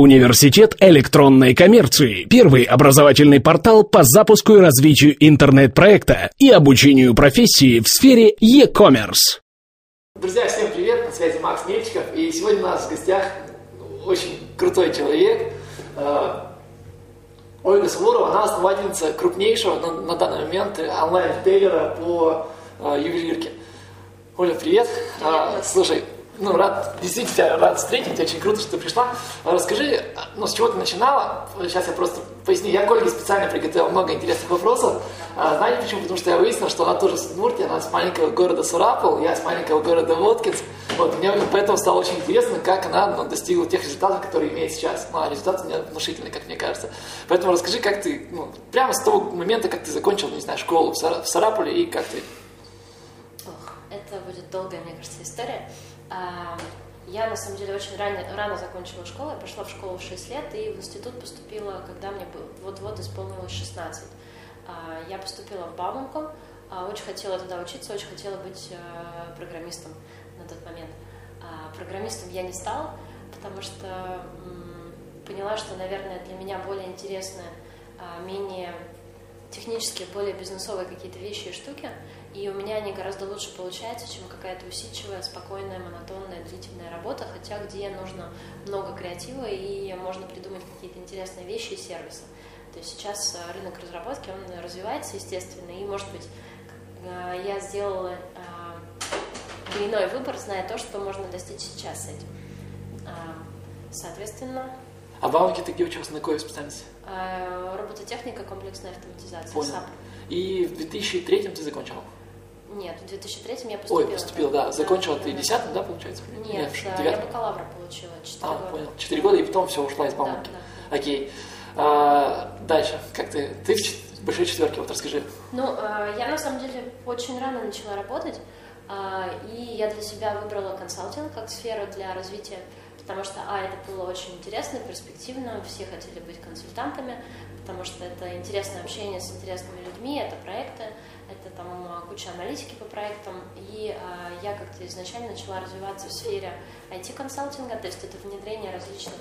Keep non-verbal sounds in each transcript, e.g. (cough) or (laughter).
Университет электронной коммерции. Первый образовательный портал по запуску и развитию интернет-проекта и обучению профессии в сфере e-commerce. Друзья, всем привет! На связи Макс Нельчиков. И сегодня у нас в гостях очень крутой человек. Э, Ольга Суворова, она основательница крупнейшего на, на данный момент онлайн-ритейлера по э, ювелирке. Оля, привет. привет а, слушай, ну, рад, действительно рад встретить, очень круто, что ты пришла. Расскажи, ну, с чего ты начинала? Сейчас я просто поясню. Я к специально приготовил много интересных вопросов. А, знаете почему? Потому что я выяснил, что она тоже с Удмуртии, она с маленького города Сурапул, я с маленького города Воткинск. Вот, мне поэтому стало очень интересно, как она ну, достигла тех результатов, которые имеет сейчас. Ну, а результаты у нее внушительные, как мне кажется. Поэтому расскажи, как ты, ну, прямо с того момента, как ты закончил, не знаю, школу в Сарапуле, и как ты... Ох, это будет долгая, мне кажется, история. А, я, на самом деле, очень рано, рано закончила школу. Я пошла в школу в 6 лет и в институт поступила, когда мне вот-вот исполнилось 16. А, я поступила в Бауманку, а, очень хотела туда учиться, очень хотела быть программистом на тот момент. Программистом я не стала, потому что поняла, что, наверное, для меня более интересны менее технические, более бизнесовые какие-то вещи и штуки, и у меня они гораздо лучше получаются, чем какая-то усидчивая, спокойная, монотонная, длительная работа, хотя где нужно много креатива и можно придумать какие-то интересные вещи и сервисы. То есть сейчас э, рынок разработки, он развивается, естественно, и, может быть, э, я сделала э, иной выбор, зная то, что можно достичь сейчас с этим. Соответственно... А в Бауманке ты где учился, на какой специальности? Робототехника, комплексная автоматизация, Понял. САПР. И в 2003 ты закончила? Нет, в 2003 я поступила. Ой, поступила, да. Закончила да, ты да. 10 да, получается? Нет, Нет да, я бакалавра получила 4 а, года. понял. 4 года, и потом все, ушла из Бауманки. Да, да. Окей. А, дальше, как ты? Ты в большой четверке, вот расскажи. Ну, а, я на самом деле очень рано начала работать, а, и я для себя выбрала консалтинг как сферу для развития, потому что, а, это было очень интересно, перспективно, все хотели быть консультантами, потому что это интересное общение с интересными людьми, это проекты, это там а, куча аналитики по проектам, и а, я как-то изначально начала развиваться в сфере IT-консалтинга, то есть это внедрение различных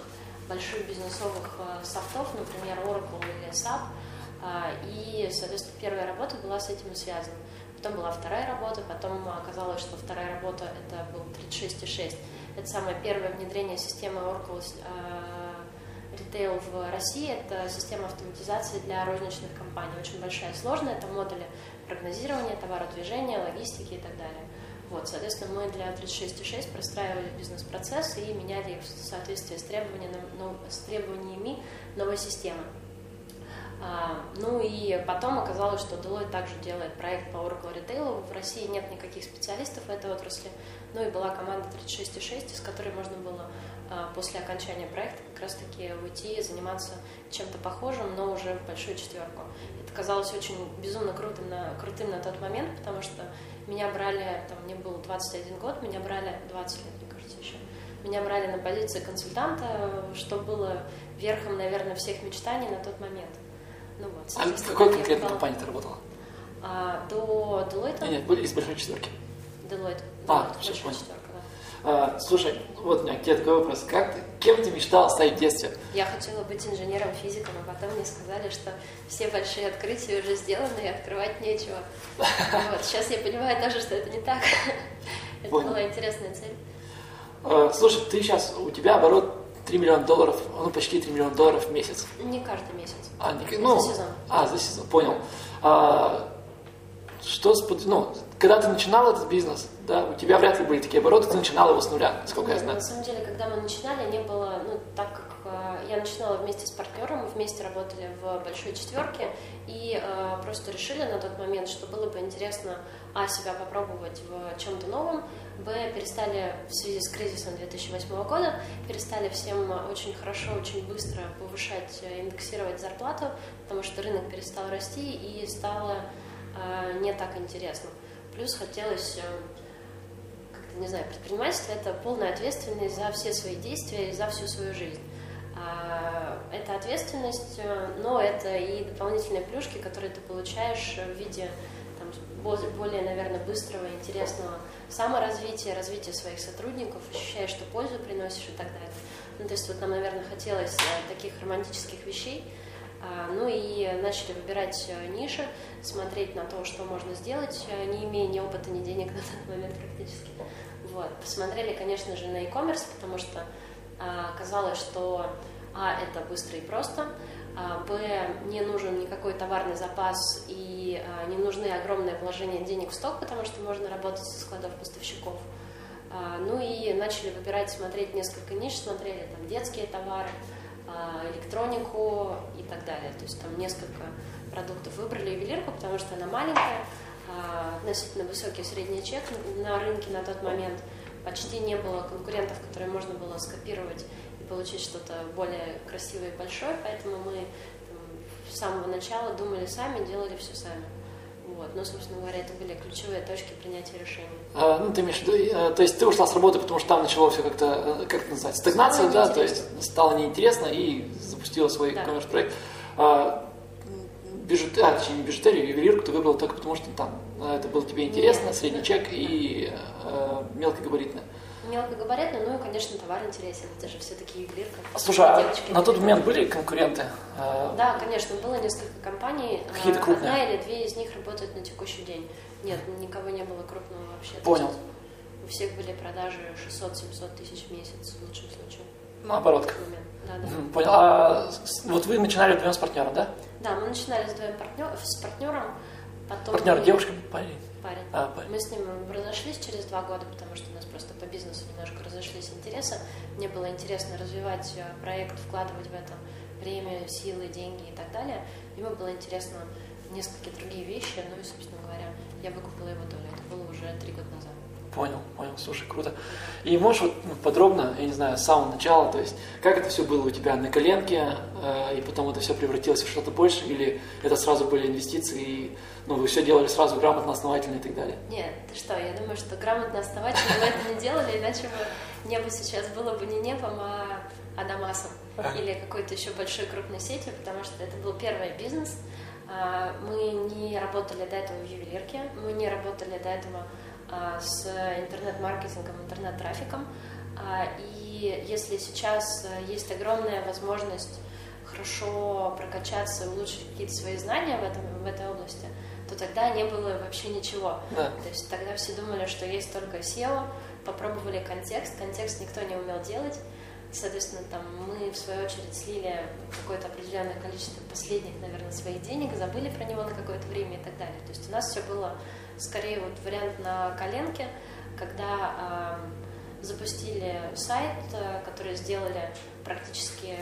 больших бизнесовых а, софтов, например, Oracle или SAP, а, и, соответственно, первая работа была с этим связана. Потом была вторая работа, потом оказалось, что вторая работа это был 36.6. Это самое первое внедрение системы Oracle Retail в России. Это система автоматизации для розничных компаний. Очень большая, сложная. Это модули прогнозирования, товародвижения, логистики и так далее. Вот, соответственно, мы для 36.6 простраивали бизнес-процесс и меняли их в соответствии с требованиями, с требованиями новой системы. А, ну и потом оказалось, что Deloitte также делает проект по Oracle Retail. В России нет никаких специалистов в этой отрасли. Ну и была команда 36.6, из которой можно было а, после окончания проекта как раз-таки уйти и заниматься чем-то похожим, но уже в большую четверку. Это казалось очень безумно крутым на, крутым на тот момент, потому что меня брали, там, мне было 21 год, меня брали 20 лет, мне кажется, еще. Меня брали на позиции консультанта, что было верхом, наверное, всех мечтаний на тот момент. Ну, вот, а в какой конкретной компании ты работала? А, до Deloitte? Нет, нет, были из большой четверки. Deloitte. А, все, понял. Четверка. А, слушай, вот у меня к тебе такой вопрос. Как ты, кем ты мечтала стать в детстве? Я хотела быть инженером-физиком, а потом мне сказали, что все большие открытия уже сделаны, и открывать нечего. (laughs) Вот. Сейчас я понимаю даже, что это не так. (laughs) Это была интересная цель. А, слушай, ты сейчас, у тебя оборот 3 миллиона долларов, ну почти 3 миллиона долларов в месяц. Не каждый месяц. А, не, ну, за сезон. А, за сезон, понял. А, что, ну, когда ты начинал этот бизнес, да, у тебя вряд ли были такие обороты, ты начинала его с нуля, сколько Нет, я знаю. На самом деле, когда мы начинали, не было, ну, так как э, я начинала вместе с партнером, мы вместе работали в большой четверке и э, просто решили на тот момент, что было бы интересно, а, себя попробовать в чем-то новом, б, перестали в связи с кризисом 2008 года, перестали всем очень хорошо, очень быстро повышать, э, индексировать зарплату, потому что рынок перестал расти и стало а, не так интересно. Плюс хотелось, э, как-то, не знаю, предпринимательство – это полная ответственность за все свои действия и за всю свою жизнь. А, это ответственность, э, но это и дополнительные плюшки, которые ты получаешь в виде более, наверное, быстрого, интересного саморазвития, развития своих сотрудников, ощущаешь, что пользу приносишь и так далее. Ну, то есть вот нам, наверное, хотелось э, таких романтических вещей, а, ну и начали выбирать э, ниши, смотреть на то, что можно сделать, э, не имея ни опыта, ни денег (laughs) на тот момент практически. Вот. Посмотрели, конечно же, на e-commerce, потому что а, казалось, что а, это быстро и просто, б, не нужен никакой товарный запас и а, не нужны огромные вложения денег в сток, потому что можно работать со складов поставщиков. А, ну и начали выбирать, смотреть несколько ниш, смотрели там детские товары, а, электронику и так далее. То есть там несколько продуктов выбрали ювелирку, потому что она маленькая, а, относительно высокий средний чек на рынке на тот момент. Почти не было конкурентов, которые можно было скопировать получить что-то более красивое и большое, поэтому мы там, с самого начала думали сами, делали все сами. Вот. Но, собственно говоря, это были ключевые точки принятия решений. А, ну, ты имеешь в виду, э, то есть ты ушла с работы, потому что там начало все как-то, э, как это называется, стагнация, да, то есть стало неинтересно и запустила свой да. коммерс-проект. А, бижутерию, а, точнее, не бижутерию, ювелирку ты выбрала только потому, что там э, это было тебе интересно, Нет. средний чек и э, мелкогабаритное. Мелкогабаритное, ну и, конечно, товар интересен, это же все-таки ювелирка. Слушай, а на тот момент были конкуренты? Э, да, конечно, было несколько компаний. Какие-то крупные? Одна или две из них работают на текущий день. Нет, никого не было крупного вообще. Понял. У всех были продажи 600-700 тысяч в месяц в лучшем случае. Наоборот. Да, да. Понял. А вот вы начинали вдвоем с партнером, да? Да, мы начинали с, двоим партнер, с партнером. Потом Партнер мы... девушка, парень? Парень. А, парень. Мы с ним разошлись через два года, потому что просто по бизнесу немножко разошлись интересы. Мне было интересно развивать э, проект, вкладывать в это время, силы, деньги и так далее. Ему было интересно несколько другие вещи, ну и, собственно говоря, я выкупила его долю. Это было уже три года. Понял, понял, слушай, круто. И можешь вот ну, подробно, я не знаю, с самого начала, то есть как это все было у тебя на коленке, э, и потом это все превратилось в что-то больше, или это сразу были инвестиции, и ну, вы все делали сразу грамотно, основательно и так далее? Нет, ты что, я думаю, что грамотно, основательно мы это не делали, иначе бы небо сейчас было бы не небом, а Адамасом или какой-то еще большой крупной сетью, потому что это был первый бизнес. А, мы не работали до этого в ювелирке, мы не работали до этого с интернет-маркетингом, интернет-трафиком. А, и если сейчас э, есть огромная возможность хорошо прокачаться и улучшить какие-то свои знания в, этом, в этой области, то тогда не было вообще ничего. Да. То есть тогда все думали, что есть только SEO, попробовали контекст, контекст никто не умел делать. Соответственно, там мы в свою очередь слили какое-то определенное количество последних, наверное, своих денег, забыли про него на какое-то время и так далее. То есть у нас все было скорее вот вариант на коленке, когда э, запустили сайт, э, который сделали практически,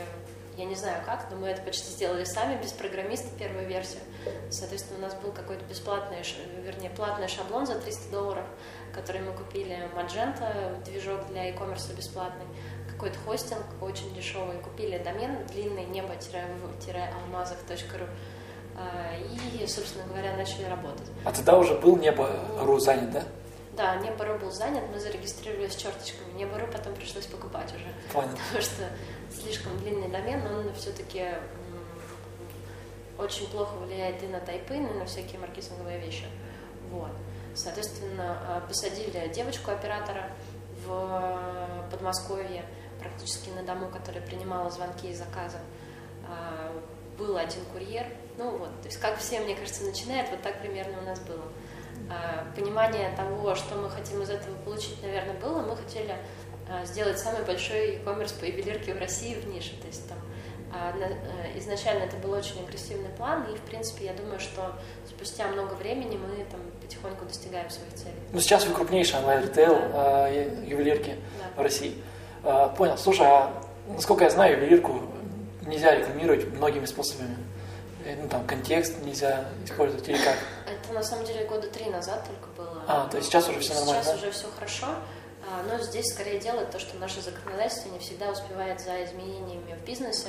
я не знаю как, но мы это почти сделали сами, без программиста, первую версию. Соответственно, у нас был какой-то бесплатный, вернее, платный шаблон за 300 долларов, который мы купили Magento, движок для e-commerce бесплатный, какой-то хостинг очень дешевый, купили домен длинный небо-алмазах.ру и, собственно говоря, начали работать. А тогда уже был Небо.ру занят, да? Да, Небо.ру был занят, мы зарегистрировались с черточками. Небо.ру потом пришлось покупать уже. Понял. Потому что слишком длинный домен, он все-таки очень плохо влияет и на тайпы, и на всякие маркетинговые вещи. Вот. Соответственно, а, посадили девочку-оператора в Подмосковье, практически на дому, которая принимала звонки и заказы. А, был один курьер, ну вот, то есть как все, мне кажется, начинает, вот так примерно у нас было. А, понимание того, что мы хотим из этого получить, наверное, было. Мы хотели а, сделать самый большой e-commerce по ювелирке в России в нише. То есть там а, э, изначально это был очень агрессивный план, и, в принципе, я думаю, что спустя много времени мы там потихоньку достигаем своих целей. Ну, сейчас вы крупнейший онлайн-ритейл да. ювелирки да. в России. Понял. Слушай, а насколько я знаю, ювелирку нельзя рекламировать многими способами. Э, ну, там, контекст нельзя использовать или как? Это, на самом деле, года три назад только было. А, то есть сейчас уже все нормально, Сейчас да? уже все хорошо. А, но здесь скорее делает то, что наше законодательство не всегда успевает за изменениями в бизнесе.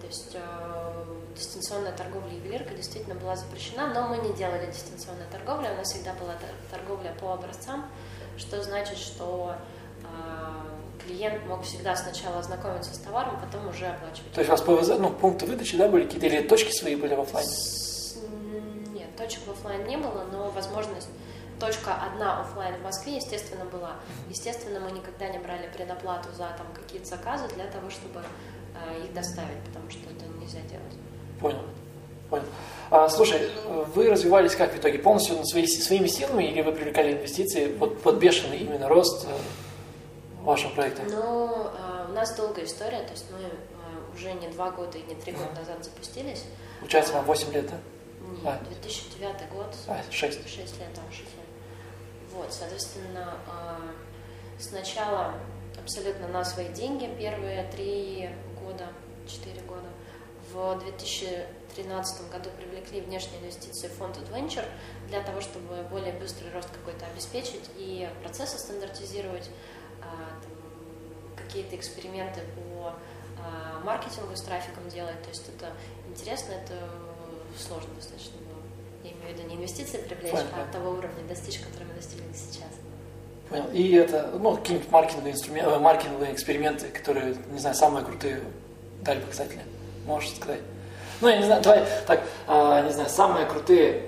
То есть э, дистанционная торговля ювелирка действительно была запрещена, но мы не делали дистанционную торговлю, у нас всегда была торговля по образцам, что значит, что клиент мог всегда сначала ознакомиться с товаром, потом уже оплачивать. То есть у вас ПВЗ, ну, пункты выдачи, да, были какие-то, или точки свои были в офлайне? Нет, точек в офлайн не было, но возможность точка одна офлайн в Москве, естественно, была. Естественно, мы никогда не брали предоплату за там какие-то заказы для того, чтобы э, их доставить, потому что это нельзя делать. Понял. Понял. А, слушай, вы развивались как в итоге? Полностью свои, своими силами или вы привлекали инвестиции под, под бешеный именно рост э, вашего проекта? Ну, э, у нас долгая история, то есть мы э, уже не два года и не три года назад запустились. Вам 8 лет, да? Нет, 2009 год. А, 6. 6 лет, да, 6 лет. Вот, соответственно, сначала абсолютно на свои деньги первые три года, четыре года. В 2013 году привлекли внешние инвестиции фонд Adventure для того, чтобы более быстрый рост какой-то обеспечить и процессы стандартизировать, какие-то эксперименты по маркетингу с трафиком делать. То есть это интересно, это сложно достаточно было. Я имею в виду не инвестиции привлечь, Понятно. а того уровня достичь, который мы достигли сейчас. Понял. И это, ну, какие-нибудь маркетинговые, инструменты, э, маркетинговые эксперименты, которые, не знаю, самые крутые дали показатели, можешь сказать? Ну, я не знаю, давай так, а, не знаю, самые крутые,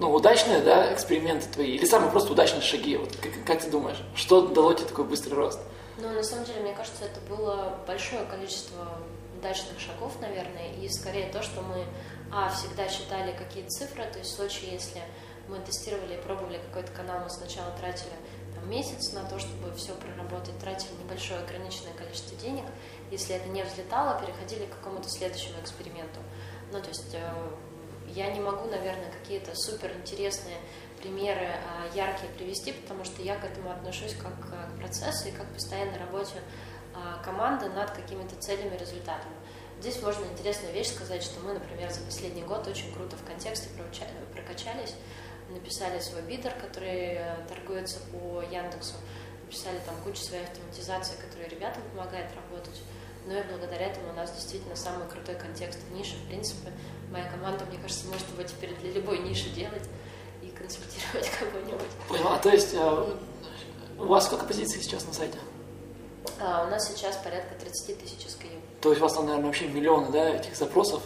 ну, удачные, да, эксперименты твои, или самые просто удачные шаги, вот как, как ты думаешь, что дало тебе такой быстрый рост? Ну, на самом деле, мне кажется, это было большое количество удачных шагов, наверное, и скорее то, что мы, а, всегда считали какие-то цифры, то есть в случае, если мы тестировали и пробовали какой-то канал, мы сначала тратили там, месяц на то, чтобы все проработать, тратили небольшое ограниченное количество денег. Если это не взлетало, переходили к какому-то следующему эксперименту. Ну, то есть э, я не могу, наверное, какие-то супер интересные примеры э, яркие привести, потому что я к этому отношусь как к процессу и как к постоянной работе э, команды над какими-то целями, результатами. Здесь можно интересную вещь сказать, что мы, например, за последний год очень круто в контексте прокачались написали свой бидер, который э, торгуется по Яндексу, написали там кучу своей автоматизации, которая ребятам помогает работать. Ну и благодаря этому у нас действительно самый крутой контекст в нише. В принципе, моя команда, мне кажется, может его теперь для любой ниши делать и консультировать (laughs) кого-нибудь. Поняла. То есть э, у вас сколько позиций сейчас на сайте? А, у нас сейчас порядка 30 тысяч SKU. То есть у вас там, наверное, вообще миллионы да, этих запросов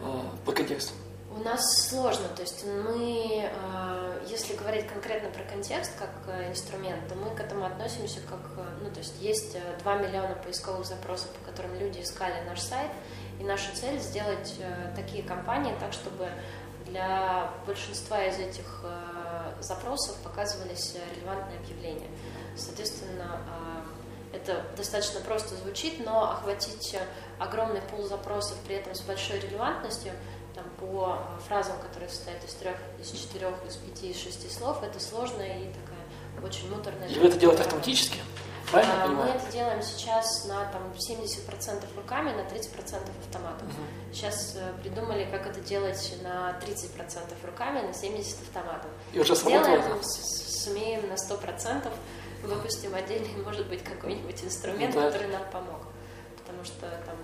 э, по контексту? У нас сложно, то есть мы, э, если говорить конкретно про контекст как э, инструмент, то мы к этому относимся как, э, ну то есть есть 2 миллиона поисковых запросов, по которым люди искали наш сайт, и наша цель сделать такие компании так, чтобы для большинства из этих запросов показывались релевантные объявления. Соответственно, это достаточно просто звучит, но охватить огромный пул запросов при этом с большой релевантностью – там, по фразам, которые состоят из трех, из четырех, из пяти, из шести слов, это сложная и такая очень муторная. И вы это делаете автоматически? Правильно а, мы это делаем сейчас на там, 70% руками, на 30% автоматом. Угу. Сейчас э, придумали, как это делать на 30% руками, на 70% автоматом. И уже? Сделаем, сумеем на 100%, выпустим отдельный, (laughs) может быть, какой-нибудь инструмент, да. который нам помог. Потому что там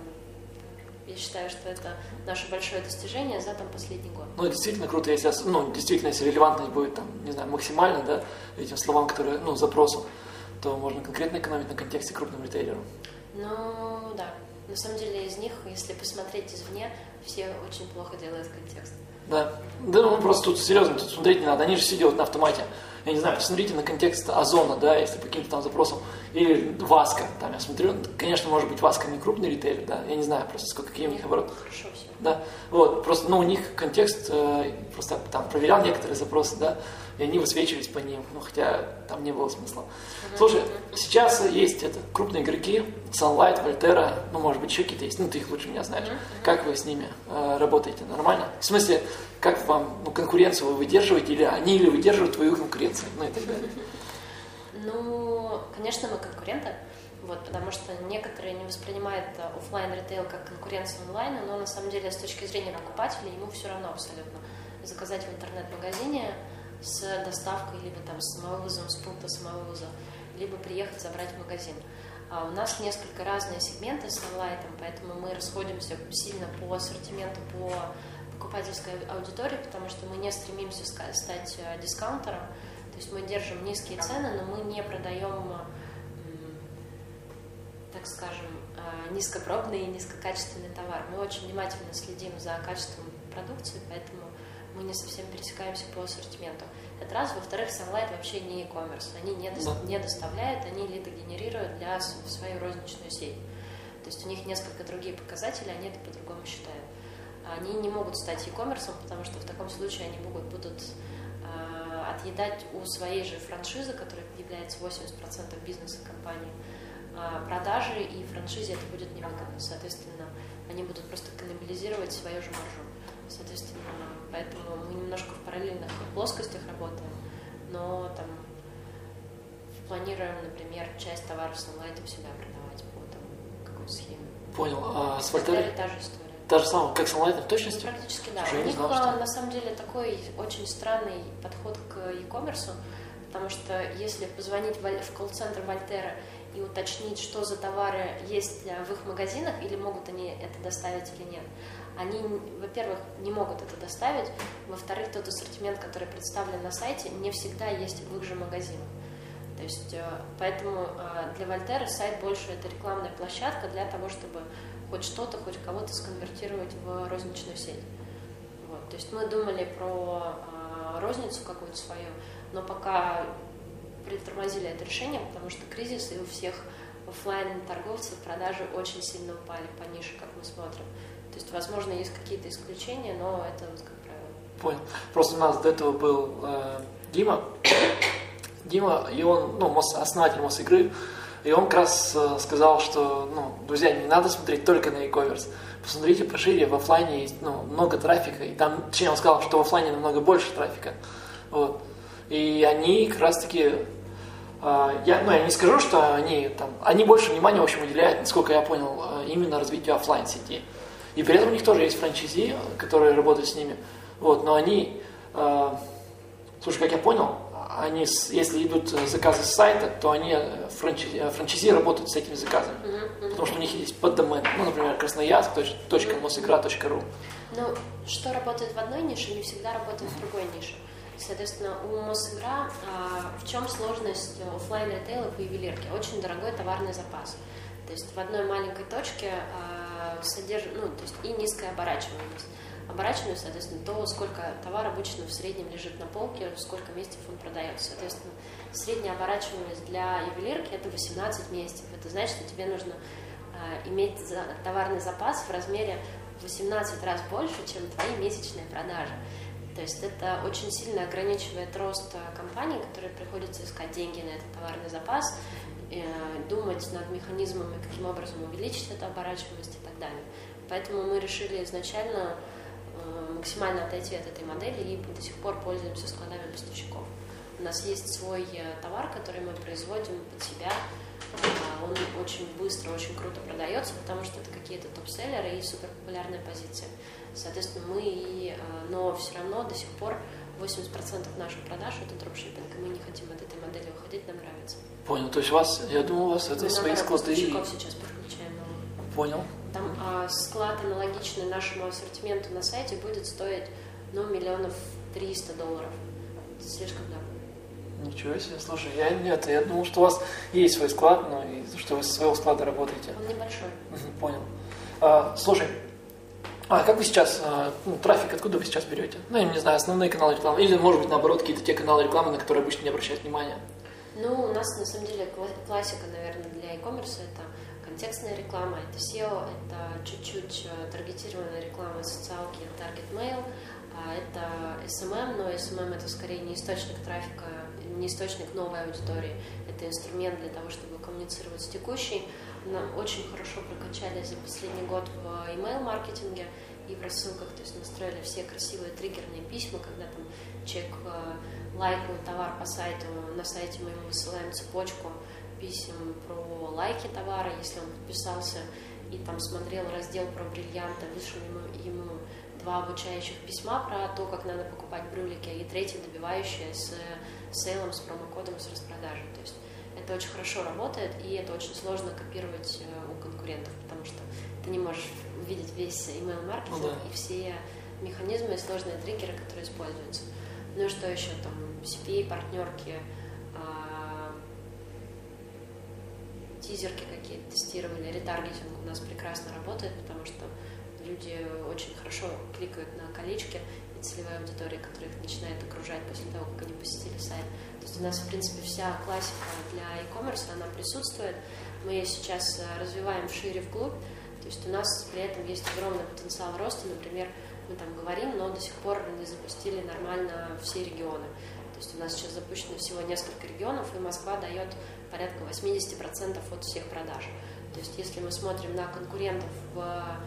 я считаю, что это наше большое достижение за там последний год. Ну, действительно круто, если, ну, действительно, если релевантность будет, там, не знаю, максимально, да, этим словам, которые, ну, запросу, то можно конкретно экономить на контексте крупным ритейлером. Ну, да. На самом деле из них, если посмотреть извне, все очень плохо делают контекст. Да. Да, ну просто тут серьезно, тут смотреть не надо. Они же все делают на автомате. Я не знаю, посмотрите на контекст Озона, да, если по каким-то там запросам. Или Васка, там я смотрю, конечно, может быть, Васка не крупный ритейлер, да, я не знаю просто, сколько, какие у них обороты. Хорошо все. Да, вот, просто, ну, у них контекст, э, просто там проверял некоторые запросы, да, и они высвечивались по ним, ну, хотя там не было смысла. Слушай, сейчас есть это, крупные игроки, Sunlight, Вольтера, ну, может быть, еще какие-то есть, ну, ты их лучше меня знаешь. Как вы с ними э, работаете? Нормально? В смысле, как вам, ну, конкуренцию вы выдерживаете, или они, или выдерживают твою конкуренцию, ну, и так далее? (laughs) Ну, конечно, мы конкуренты, вот, потому что некоторые не воспринимают офлайн ритейл как конкуренцию онлайна, но на самом деле с точки зрения покупателя ему все равно абсолютно заказать в интернет-магазине с доставкой, либо там с самовывозом, с пункта самовывоза, либо приехать забрать в магазин. А у нас несколько разные сегменты с онлайном, поэтому мы расходимся сильно по ассортименту, по покупательской аудитории, потому что мы не стремимся стать э, дискаунтером, то есть мы держим низкие цены, но мы не продаем, так скажем, э, низкопробный и низкокачественный товар. Мы очень внимательно следим за качеством продукции, поэтому мы не совсем пересекаемся по ассортименту. Это раз. Во-вторых, Sunlight вообще не e-commerce. Они не, до, не доставляют, они лиды генерируют для свою розничную сеть. То есть у них несколько другие показатели, они это по-другому считают. Они не могут стать e-commerce, потому что в таком случае они могут, будут э, отъедать у своей же франшизы, которая является 80% бизнеса компании, э, продажи, и франшизе это будет невыгодно. Соответственно, они будут просто каннибализировать свою же маржу. Соответственно, поэтому мы немножко в параллельных плоскостях работаем, но там планируем, например, часть товаров с онлайном себя продавать по там, какой схеме. Понял. А с Вольтерой? Та же история. Та же самая, как с онлайном в точности? Ну, практически да. Уже У них знал, что... на самом деле такой очень странный подход к e-commerce, потому что если позвонить в колл-центр Вольтера и уточнить, что за товары есть в их магазинах, или могут они это доставить или нет, они, во-первых, не могут это доставить, во-вторых, тот ассортимент, который представлен на сайте, не всегда есть в их же магазинах. То есть, э, поэтому э, для Вольтера сайт больше это рекламная площадка для того, чтобы хоть что-то, хоть кого-то сконвертировать в розничную сеть. Вот. То есть мы думали про э, розницу какую-то свою, но пока притормозили это решение, потому что кризис, и у всех офлайн торговцев продажи очень сильно упали по нише, как мы смотрим. То есть, возможно, есть какие-то исключения, но это вот как правило. Понял. Просто у нас до этого был э, Дима. Дима, и он, ну, мос, основатель Мосигры, и он как раз э, сказал, что, ну, друзья, не надо смотреть только на e-commerce. Посмотрите пошире, в офлайне есть ну, много трафика, и там, точнее, он сказал, что в офлайне намного больше трафика. Вот. И они как раз таки а, я, ну, я не скажу, что они там, они больше внимания, в общем, уделяют, насколько я понял, э, именно развитию офлайн сети. И при этом у них тоже есть франчайзи, которые работают с ними. Вот, но они, э, слушай, как я понял, они, если идут заказы с сайта, то они, э, франчайзи, э, франчайзи работают с этими заказами. Mm-hmm. Потому что у них есть поддомен, ну, например, красноярск, точка, мосигра.ру. Ну, что работает в одной нише, не всегда работает в другой нише. Соответственно, у Мосигра а, в чем сложность офлайн ритейла по ювелирке? Очень дорогой товарный запас. То есть в одной маленькой точке а, содержит, ну, то есть и низкая оборачиваемость. Оборачиваемость, соответственно, то, сколько товар обычно в среднем лежит на полке, сколько месяцев он продается. Соответственно, средняя оборачиваемость для ювелирки это 18 месяцев. Это значит, что тебе нужно а, иметь товарный запас в размере 18 раз больше, чем твои месячные продажи. То есть это очень сильно ограничивает рост э, компании, которой приходится искать деньги на этот товарный запас, э, думать над механизмами, каким образом увеличить эту оборачиваемость и так далее. Поэтому мы решили изначально э, максимально отойти от этой модели и до сих пор пользуемся складами поставщиков. У нас есть свой товар, который мы производим под себя. Он очень быстро, очень круто продается, потому что это какие-то топ-селлеры и суперпопулярные позиции. Соответственно, мы, и, но все равно до сих пор 80% наших продаж это дропшиппинг, и мы не хотим от этой модели выходить, нам нравится. Понял, то есть у вас, я думаю, у вас это мы свои склады. сейчас подключаем. Понял. Там а, склад аналогичный нашему ассортименту на сайте будет стоить, ну, миллионов триста долларов. Это слишком дорого. Ничего себе, слушай, я нет, я думал, что у вас есть свой склад, но и что вы со своего склада работаете. Он небольшой. Понял. А, слушай, а как вы сейчас, а, ну, трафик откуда вы сейчас берете? Ну, я не знаю, основные каналы рекламы. Или, может быть, наоборот, какие-то те каналы рекламы, на которые обычно не обращают внимания? Ну, у нас, на самом деле, классика, наверное, для e-commerce это контекстная реклама, это SEO, это чуть-чуть э, таргетированная реклама социалки, Target Mail, а это SMM, но SMM это скорее не источник трафика, не источник новой аудитории, это инструмент для того, чтобы коммуницировать с текущей очень хорошо прокачали за последний год в email-маркетинге и в рассылках, то есть настроили все красивые триггерные письма, когда там человек э, лайкнул товар по сайту, на сайте мы ему высылаем цепочку писем про лайки товара, если он подписался и там смотрел раздел про бриллианты, вышел ему, ему два обучающих письма про то, как надо покупать брюлики, и третье добивающее с сейлом, с промокодом, с распродажей. То есть это очень хорошо работает, и это очень сложно копировать э, у конкурентов, потому что ты не можешь увидеть весь email маркетинг ну, да. и все механизмы и сложные триггеры, которые используются. Ну и что еще там, CPA, партнерки, а, тизерки какие-то тестировали, ретаргетинг у нас прекрасно работает, потому что люди очень хорошо кликают на колечки, целевой аудитории, которая их начинает окружать после того, как они посетили сайт. То есть у нас, в принципе, вся классика для e-commerce, она присутствует. Мы ее сейчас э, развиваем шире вглубь, то есть у нас при этом есть огромный потенциал роста, например, мы там говорим, но до сих пор не запустили нормально все регионы. То есть у нас сейчас запущено всего несколько регионов, и Москва дает порядка 80% от всех продаж. То есть если мы смотрим на конкурентов в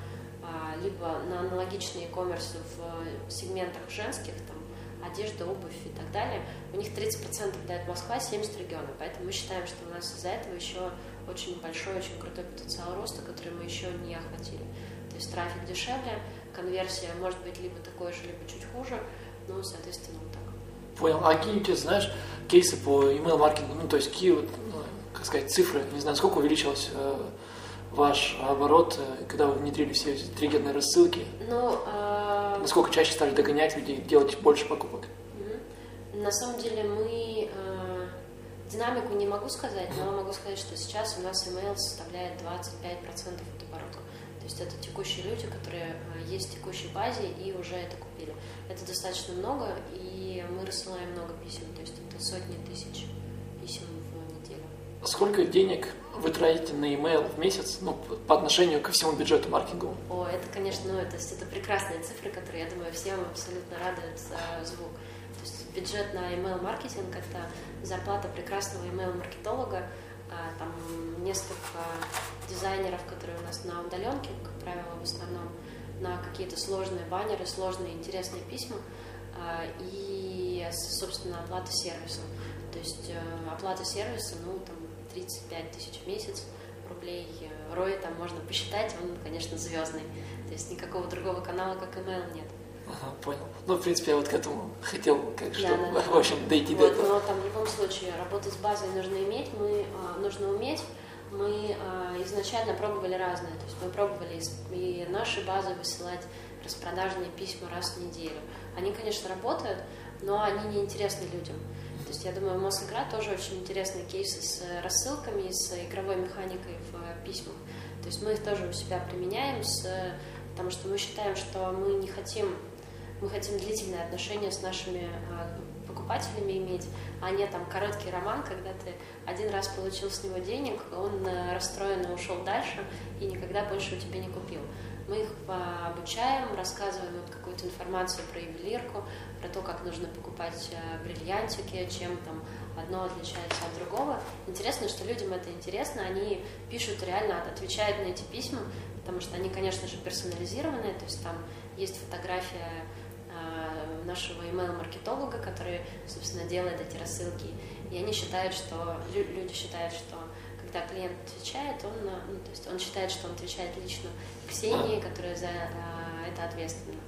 либо на аналогичные e-commerce в сегментах женских, там, одежда, обувь и так далее, у них 30% дает Москва, 70 регионов. Поэтому мы считаем, что у нас из-за этого еще очень большой, очень крутой потенциал роста, который мы еще не охватили. То есть трафик дешевле, конверсия может быть либо такой же, либо чуть хуже, ну, соответственно, вот так. Понял. А какие у тебя, знаешь, кейсы по email маркетингу, ну, то есть какие ну, как сказать, цифры, не знаю, сколько увеличилось э, ваш оборот, э, когда вы внедрили все эти триггерные рассылки? Ну, э... Насколько чаще стали догонять людей, делать больше покупок? На самом деле мы э, динамику не могу сказать, но могу сказать, что сейчас у нас email составляет 25% от оборота. То есть это текущие люди, которые э, есть в текущей базе и уже это купили. Это достаточно много, и мы рассылаем много писем, то есть это сотни тысяч писем. Сколько денег вы тратите на email в месяц ну, по отношению ко всему бюджету маркетинговому? О, это, конечно, ну, это, это прекрасные цифры, которые, я думаю, всем абсолютно радуют за звук. То есть бюджет на email маркетинг – это зарплата прекрасного email маркетолога, а, там несколько дизайнеров, которые у нас на удаленке, как правило, в основном на какие-то сложные баннеры, сложные интересные письма а, и, собственно, оплата сервиса. То есть э, оплата сервиса, ну, там, 35 тысяч в месяц рублей. Рой там можно посчитать, он, конечно, звездный. То есть никакого другого канала, как email, нет. Ага, понял. Ну, в принципе, я вот к этому хотел, как что, да, да, в общем, дойти вот, до этого. Но там в любом случае работать с базой нужно иметь, мы, а, нужно уметь. Мы а, изначально пробовали разное, то есть мы пробовали и наши базы высылать распродажные письма раз в неделю. Они, конечно, работают, но они не интересны людям. То есть я думаю, Мосигра тоже очень интересные кейсы с рассылками, с игровой механикой в письмах. То есть мы их тоже у себя применяем, с, потому что мы считаем, что мы не хотим мы хотим длительные отношения с нашими а, покупателями иметь, а не там короткий роман, когда ты один раз получил с него денег, он э, расстроенно ушел дальше и никогда больше у тебя не купил. Мы их обучаем, рассказываем им какую-то информацию про ювелирку, про то, как нужно покупать э, бриллиантики, чем там одно отличается от другого. Интересно, что людям это интересно, они пишут реально, отвечают на эти письма, потому что они, конечно же, персонализированные, то есть там есть фотография Э, нашего email-маркетолога, который, собственно, делает эти рассылки. И они считают, что люди считают, что когда клиент отвечает, он, э, ну, то есть он считает, что он отвечает лично Ксении, которая за э, это ответственна,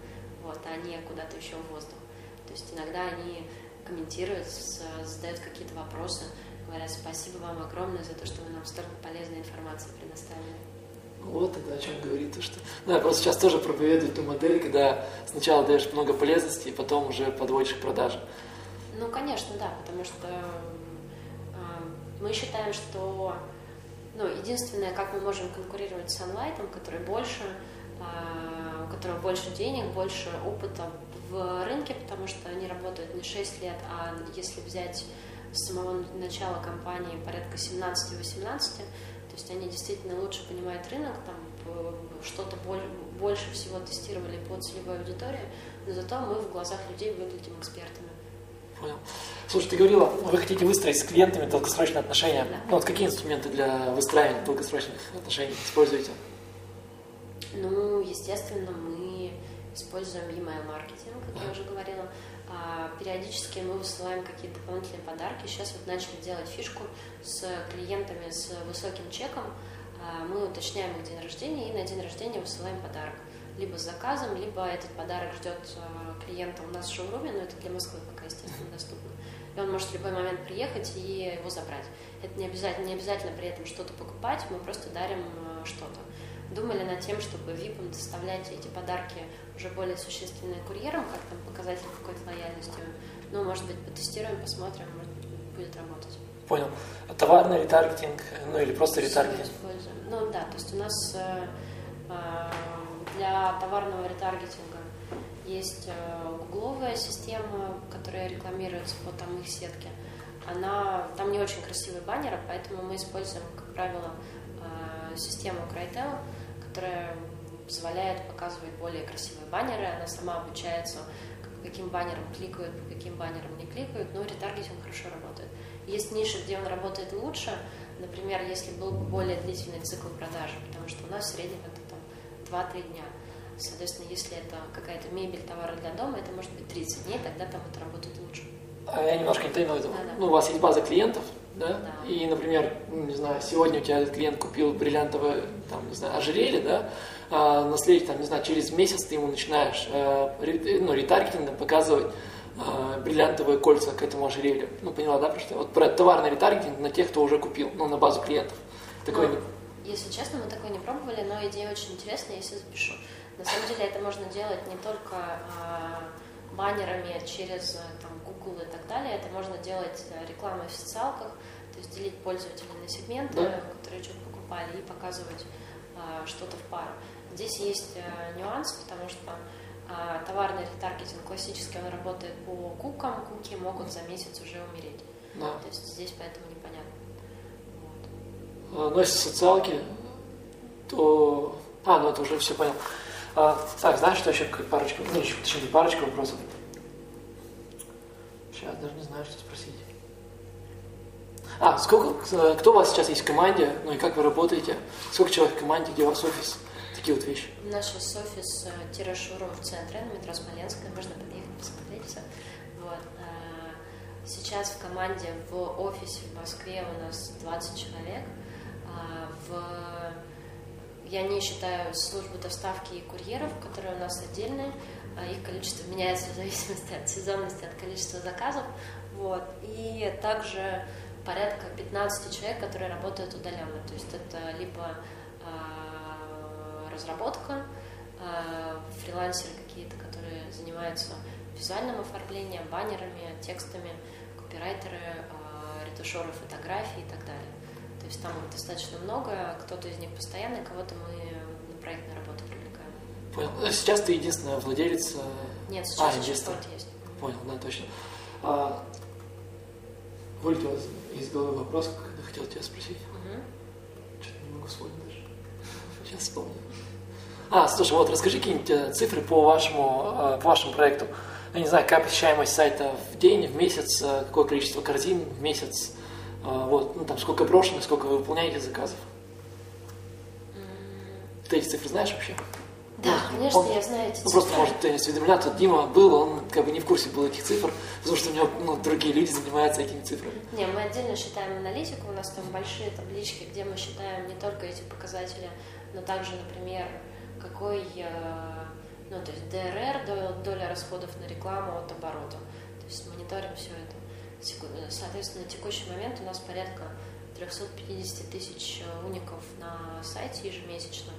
вот, а не куда-то еще в воздух. То есть иногда они комментируют, задают какие-то вопросы, говорят спасибо вам огромное за то, что вы нам столько полезной информации предоставили. Вот это о чем говорит, то, что... Ну, я просто сейчас тоже проповедую ту модель, когда сначала даешь много полезности, и потом уже подводишь к продаже. Ну, конечно, да, потому что э, мы считаем, что ну, единственное, как мы можем конкурировать с онлайном, который больше, э, у которого больше денег, больше опыта в рынке, потому что они работают не 6 лет, а если взять с самого начала компании порядка 17-18, то есть они действительно лучше понимают рынок, там что-то больше всего тестировали по целевой аудитории, но зато мы в глазах людей выглядим экспертами. Понял. Слушай, ты говорила, вы хотите выстроить с клиентами долгосрочные отношения. Да. Ну, вот какие инструменты для выстраивания долгосрочных отношений используете? Ну, естественно, мы используем email маркетинг, как я уже говорила. А, периодически мы высылаем какие-то дополнительные подарки. Сейчас вот начали делать фишку с клиентами с высоким чеком. А, мы уточняем их день рождения и на день рождения высылаем подарок. Либо с заказом, либо этот подарок ждет а, клиента у нас в шоуруме, но это для Москвы пока, естественно, доступно. И он может в любой момент приехать и его забрать. Это не обязательно, не обязательно при этом что-то покупать, мы просто дарим что-то думали над тем, чтобы VIP доставлять эти подарки уже более существенные курьерам, как там показатель какой-то лояльности. Ну, может быть, потестируем, посмотрим, может быть, будет работать. Понял. А товарный ретаргетинг, ну или просто ретаргетинг? Ну да, то есть у нас э, э, для товарного ретаргетинга Есть гугловая система, которая рекламируется по там их сетке. Она, там не очень красивые баннеры, поэтому мы используем, как правило, систему Crytel, которая позволяет показывать более красивые баннеры. Она сама обучается, каким баннерам кликают, по каким баннерам не кликают, но ретаргетинг хорошо работает. Есть ниши, где он работает лучше, например, если был бы более длительный цикл продажи, потому что у нас в среднем 2-3 дня. Соответственно, если это какая-то мебель, товары для дома, это может быть 30 дней, тогда там это работает лучше. А я немножко не понимаю этого. Да, да. Ну, у вас есть база клиентов, да? да. И, например, ну, не знаю, сегодня у тебя этот клиент купил бриллиантовое, там, не знаю, ожерелье, да? А на следующий, там, не знаю, через месяц ты ему начинаешь э, ну, ретаргетингом показывать э, бриллиантовые кольца к этому ожерелью. Ну, поняла, да? Потому что вот про товарный ретаргетинг на тех, кто уже купил, ну, на базу клиентов. Такой ну, Если честно, мы такой не пробовали, но идея очень интересная, если запишу. На самом деле это можно делать не только э, баннерами через там, Google и так далее, это можно делать э, рекламой в социалках, то есть делить пользователей на сегменты, да. которые что-то покупали, и показывать э, что-то в пару. Здесь есть э, нюанс, потому что э, товарный ретаргетинг классический, он работает по кукам, куки могут за месяц уже умереть. Да. То есть здесь поэтому ну, если социалки, то... А, ну это уже все понял. А, так, знаешь, что еще парочку, ну, еще, точнее, парочку вопросов. Сейчас даже не знаю, что спросить. А, сколько, кто у вас сейчас есть в команде, ну и как вы работаете? Сколько человек в команде, где у вас офис? Такие вот вещи. Наш офис э, тираж-шоурум в центре, на метро Смоленская, можно подъехать, посмотреть все. Вот. Сейчас в команде в офисе в Москве у нас 20 человек. А, в... Я не считаю службу доставки и курьеров, которые у нас отдельные. А, их количество меняется в зависимости от сезонности, от количества заказов. Вот. И также порядка 15 человек, которые работают удаленно. То есть это либо э, разработка, фрилансеры какие-то, которые занимаются визуальным оформлением, баннерами, текстами, копирайтеры, ретушеры фотографий и так далее. То есть там достаточно много, кто-то из них постоянный, кого-то мы на проектной работе привлекаем. Понял. Сейчас ты единственная владелец? Нет, сейчас а, еще есть. Понял, да, точно. А, вылетел из головы вопрос, когда хотел тебя спросить. Угу. Что-то не могу вспомнить даже. Сейчас вспомню. А, слушай, вот расскажи какие-нибудь э, цифры по вашему, э, по вашему проекту. Я не знаю, какая посещаемость сайта в день, в месяц, э, какое количество корзин в месяц, вот, ну там сколько брошено, сколько вы выполняете заказов. Ты эти цифры знаешь вообще? Да, конечно, он, я знаю эти ну, Просто, может, ты не осведомлен, тут Дима был, он как бы не в курсе был этих цифр, потому что у него ну, другие люди занимаются этими цифрами. Не, мы отдельно считаем аналитику, у нас там большие таблички, где мы считаем не только эти показатели, но также, например, какой, э, ну, то есть ДРР, доля расходов на рекламу от оборота. То есть мониторим все это. Соответственно, на текущий момент у нас порядка 350 тысяч уников на сайте ежемесячно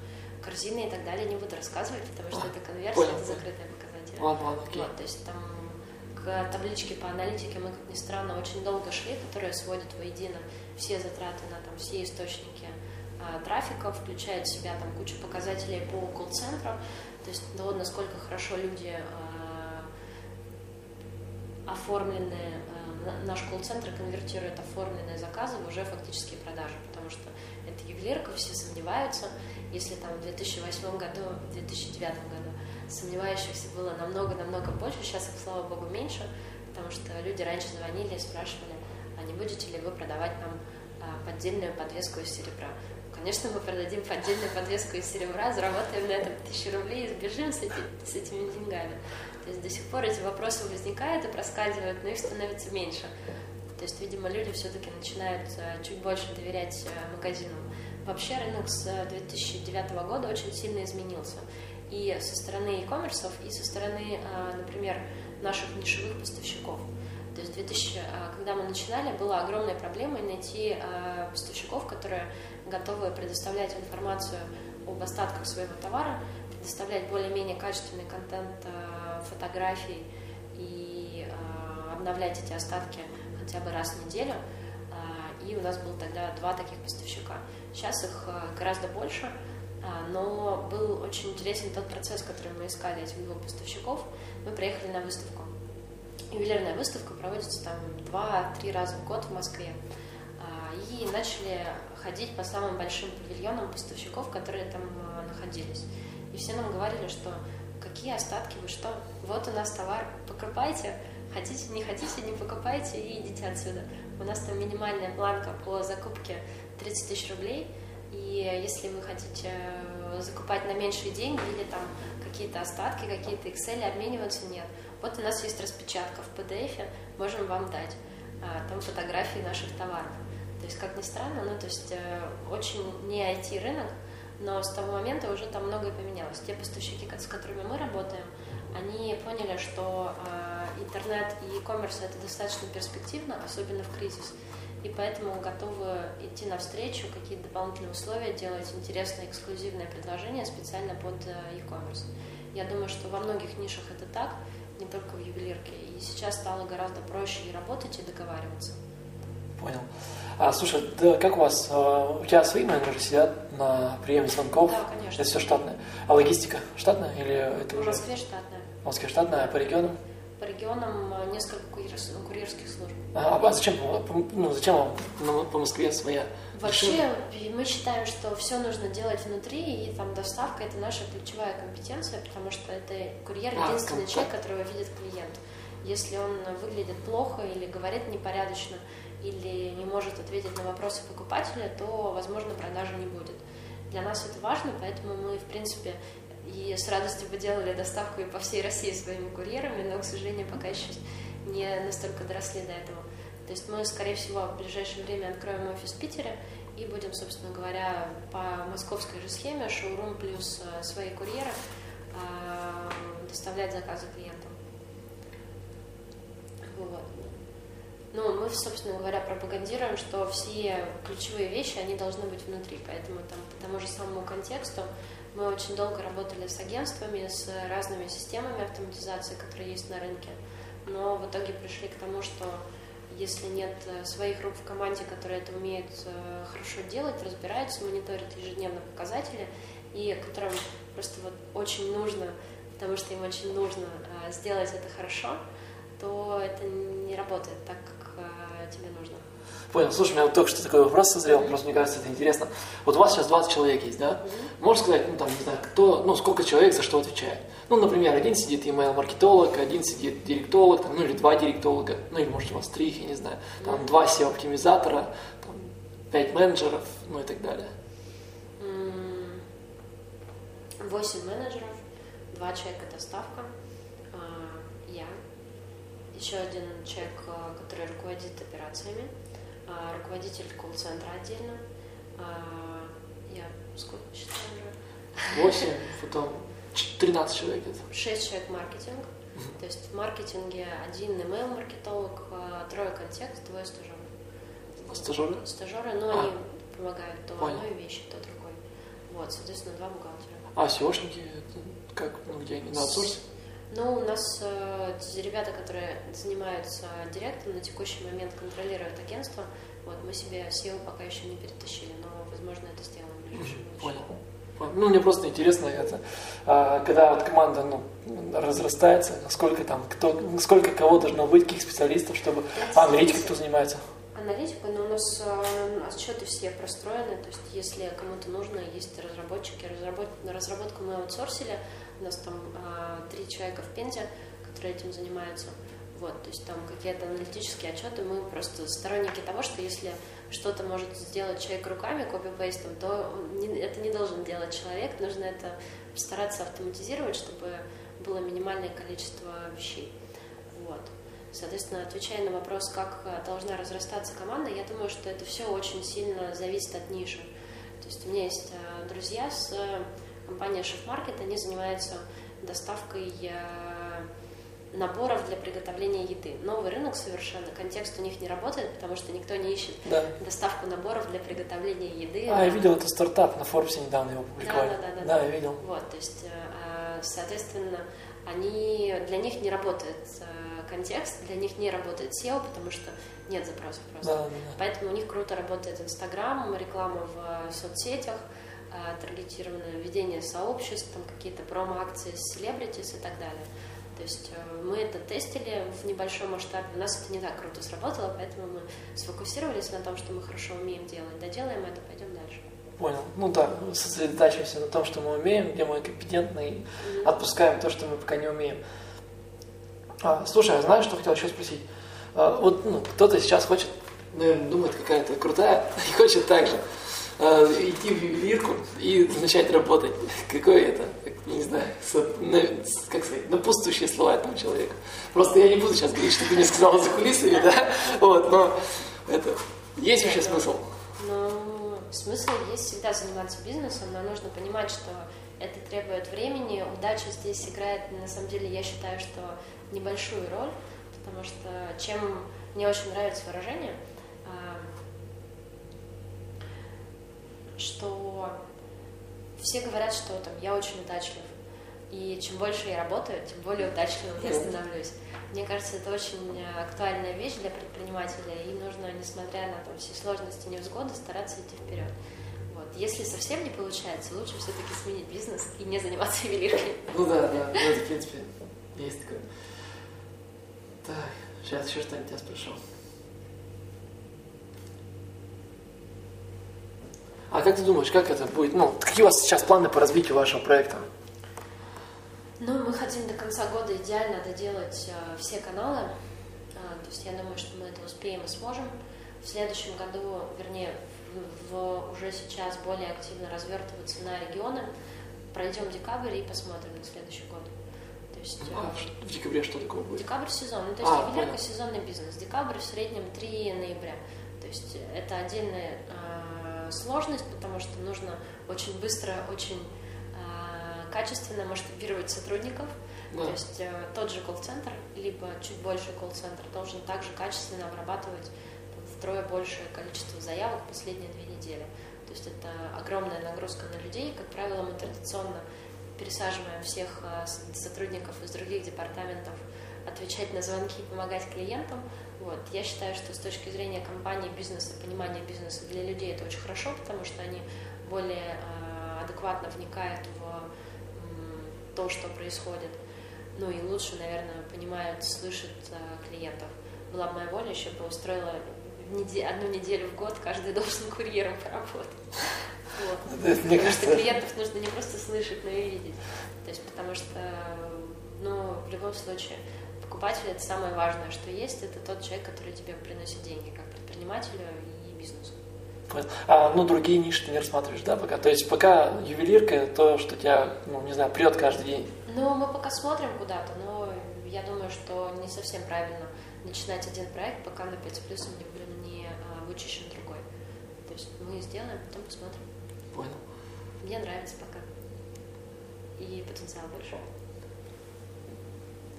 корзины и так далее не буду рассказывать, потому что а, это конверсия, понял, это закрытая показатель. Ладно, ладно, окей. Вот, то есть там к табличке по аналитике мы, как ни странно, очень долго шли, которая сводит воедино все затраты на там, все источники а, трафика, включает в себя там кучу показателей по колл-центру, то есть то, насколько хорошо люди а, оформленные, а, наш колл-центр конвертирует оформленные заказы в уже фактические продажи, потому что это ювелирка, все сомневаются, если там в 2008 году, в 2009 году сомневающихся было намного-намного больше, сейчас их, слава богу, меньше, потому что люди раньше звонили и спрашивали, а не будете ли вы продавать нам а, поддельную подвеску из серебра. Конечно, мы продадим поддельную подвеску из серебра, заработаем на этом тысячу рублей и сбежим с, эти, с этими деньгами. То есть до сих пор эти вопросы возникают и проскальзывают, но их становится меньше. То есть, видимо, люди все-таки начинают а, чуть больше доверять а, магазинам. Вообще рынок с 2009 года очень сильно изменился. И со стороны e-commerce, и со стороны, например, наших нишевых поставщиков. То есть 2000, а, когда мы начинали, была огромная проблема найти поставщиков, которые готовы предоставлять информацию об остатках своего товара, предоставлять более-менее качественный контент фотографий и обновлять эти остатки хотя бы раз в неделю. И у нас было тогда два таких поставщика. Сейчас их э, гораздо больше. Но был очень интересен тот процесс, который мы искали этих двух поставщиков. Мы приехали на выставку. Ювелирная выставка проводится там два-три раза в год в Москве. И начали ходить по самым большим павильонам поставщиков, которые там а, находились. И все нам говорили, что какие остатки, вы что, вот у нас товар, покупайте, хотите, не хотите, не покупайте и идите отсюда. У нас там минимальная планка по закупке 30 тысяч рублей, и если вы хотите э, закупать на меньшие деньги или там какие-то остатки, какие-то Excel, обмениваться нет. Вот у нас есть распечатка в PDF, можем вам дать. А, там фотографии наших товаров. То есть, как ни странно, ну, то есть, э, очень не IT-рынок, но с того момента уже там многое поменялось. Те поставщики, с которыми мы работаем, они поняли, что э, интернет и e-commerce это достаточно перспективно, особенно в кризис, и поэтому готовы идти навстречу, какие-то дополнительные условия, делать интересное эксклюзивное предложение специально под э, e-commerce. Я думаю, что во многих нишах это так, не только в ювелирке, и сейчас стало гораздо проще и работать, и договариваться. Понял. А, слушай, да, как у вас? А, у тебя свои менеджеры сидят на приеме звонков? Да, конечно. Это все штатное. А логистика штатная или это в уже? В Москве штатная. В Москве штатная, а по регионам? По регионам э, несколько курьерских, служб. А, а зачем, ну, зачем вам по Москве своя? Вообще, мы считаем, что все нужно делать внутри, и там доставка – это наша ключевая компетенция, потому что это курьер – единственный а, человек, которого видит клиент. Если он выглядит плохо или говорит непорядочно, или не может ответить на вопросы покупателя, то, возможно, продажи не будет. Для нас это важно, поэтому мы, в принципе, и с радостью бы делали доставку и по всей России своими курьерами, но, к сожалению, пока еще не настолько доросли до этого. То есть мы, скорее всего, в ближайшее время откроем офис в Питере и будем, собственно говоря, по московской же схеме, шоурум плюс э, свои курьеры, а, доставлять заказы клиентам. Вот. Ну, мы, собственно говоря, пропагандируем, что все ключевые вещи, они должны быть внутри, поэтому там по тому же самому контексту мы очень долго работали с агентствами, с разными системами автоматизации, которые есть на рынке, но в итоге пришли к тому, что если нет э, своих рук в команде, которые это умеют э, хорошо делать, разбираются, мониторят ежедневно показатели, и которым просто вот очень нужно, потому что им очень нужно э, сделать это хорошо, то это не работает так, тебе нужно. Понял. Слушай, у меня вот только что такой вопрос созрел, просто мне кажется, это интересно. Вот у вас сейчас 20 человек есть, да? Mm-hmm. Можешь сказать, ну там, не знаю, кто, ну сколько человек за что отвечает? Ну, например, один сидит email-маркетолог, один сидит директолог, там, ну или два директолога, ну или может у вас три, я не знаю, там mm-hmm. два SEO-оптимизатора, там, пять менеджеров, ну и так далее. Восемь менеджеров, два человека доставка, еще один человек, а, который руководит операциями, а, руководитель колл-центра отдельно. А, я сколько считаю? Восемь, (laughs) потом 13 человек где-то. Шесть человек маркетинг. То есть в маркетинге один email-маркетолог, а, трое контекст, двое стажеров. Стажеры? Стажеры, но ну, они помогают то Понял. одной вещи, то другой. Вот, соответственно, два бухгалтера. А SEOшники, как, ну, где они, на аутсорсе? Ну, у нас э, ребята, которые занимаются директом, на текущий момент контролируют агентство. Вот, мы себе SEO пока еще не перетащили, но, возможно, это сделаем в ближайшем будущем. Понял. Ну, мне просто интересно это, а, когда вот команда ну, разрастается, сколько там, кто, сколько кого должно быть, каких специалистов, чтобы... А, аналитика кто занимается? Аналитика, но у нас э, отчеты все простроены, то есть если кому-то нужно, есть разработчики, разработ... разработку мы аутсорсили, у нас там а, три человека в Пензе, которые этим занимаются. Вот, то есть там какие-то аналитические отчеты, мы просто сторонники того, что если что-то может сделать человек руками, копипейстом, то не, это не должен делать человек, нужно это стараться автоматизировать, чтобы было минимальное количество вещей. Вот. Соответственно, отвечая на вопрос, как должна разрастаться команда, я думаю, что это все очень сильно зависит от ниши. То есть у меня есть а, друзья с компания Market, они занимаются доставкой э, наборов для приготовления еды. Новый рынок совершенно, контекст у них не работает, потому что никто не ищет да. доставку наборов для приготовления еды. А, я видел это стартап на Forbes недавно его публиковали. Да, да, да. Да, да. я видел. Вот, то есть, э, соответственно, они, для них не работает э, контекст, для них не работает SEO, потому что нет запросов просто. Да, да, да. Поэтому у них круто работает Инстаграм, реклама в соцсетях, таргетированное ведение сообществ, там какие-то промо-акции с селебритис и так далее. То есть э, мы это тестили в небольшом масштабе. У нас это не так круто сработало, поэтому мы сфокусировались на том, что мы хорошо умеем делать. Доделаем это, пойдем дальше. Понял. Ну да, сосредотачиваемся на том, что мы умеем, где мы компетентны, и mm-hmm. отпускаем то, что мы пока не умеем. А, слушай, а знаешь, что хотел еще спросить? А, вот ну, кто-то сейчас хочет, наверное, думает, какая-то крутая, (laughs) и хочет также а, идти в ювелирку и начать работать. (laughs) Какое это, не знаю, на, как сказать, напутствующие слова этому человеку. Просто я не буду сейчас говорить, что ты мне сказал за кулисами, (laughs) да, вот, но это, есть вообще смысл? Ну, смысл есть всегда заниматься бизнесом, но нужно понимать, что это требует времени, удача здесь играет, на самом деле, я считаю, что небольшую роль, потому что чем мне очень нравится выражение, а, что все говорят, что там я очень удачлив. И чем больше я работаю, тем более удачливым я становлюсь. Мне кажется, это очень актуальная вещь для предпринимателя, и нужно, несмотря на там, все сложности, невзгоды, стараться идти вперед. Вот. Если совсем не получается, лучше все-таки сменить бизнес и не заниматься ювелиркой. Ну да, да, ну, в принципе, есть такое. Так, сейчас еще что-нибудь я спрошу. А как ты думаешь, как это будет? Ну, какие у вас сейчас планы по развитию вашего проекта? Ну, мы хотим до конца года идеально доделать э, все каналы. Э, то есть я думаю, что мы это успеем и сможем. В следующем году, вернее, в, в, уже сейчас более активно развертываться на регионы. Пройдем декабрь и посмотрим на следующий год есть, а, в декабре что такое будет? Декабрь сезон. Ну, то есть а, ювелирка сезонный бизнес. Декабрь в среднем 3 ноября. То есть это отдельная э, сложность, потому что нужно очень быстро, очень э, качественно масштабировать сотрудников. Да. То есть э, тот же колл-центр, либо чуть больше колл-центр должен также качественно обрабатывать втрое большее количество заявок последние две недели. То есть это огромная нагрузка на людей. Как правило, мы традиционно пересаживаем всех э, сотрудников из других департаментов отвечать на звонки и помогать клиентам. Вот. Я считаю, что с точки зрения компании, бизнеса, понимания бизнеса для людей это очень хорошо, потому что они более э, адекватно вникают в то, что происходит. Ну и лучше, наверное, понимают, слышат э, клиентов. Была бы моя воля, еще бы устроила одну неделю в год каждый (laughs) должен курьером поработать. Вот. Это, мне кажется... что клиентов нужно не просто слышать, но и видеть. То есть, потому что, ну, в любом случае, покупатель это самое важное, что есть, это тот человек, который тебе приносит деньги, как предпринимателю и бизнесу. А, ну, другие ниши ты не рассматриваешь, да, пока? То есть пока ювелирка, то, что тебя, ну, не знаю, прет каждый день. Ну, мы пока смотрим куда-то, но я думаю, что не совсем правильно начинать один проект, пока на 5 с плюсом не, не а, вычищен другой. То есть мы сделаем, потом посмотрим. Понял. Мне нравится пока. И потенциал большой.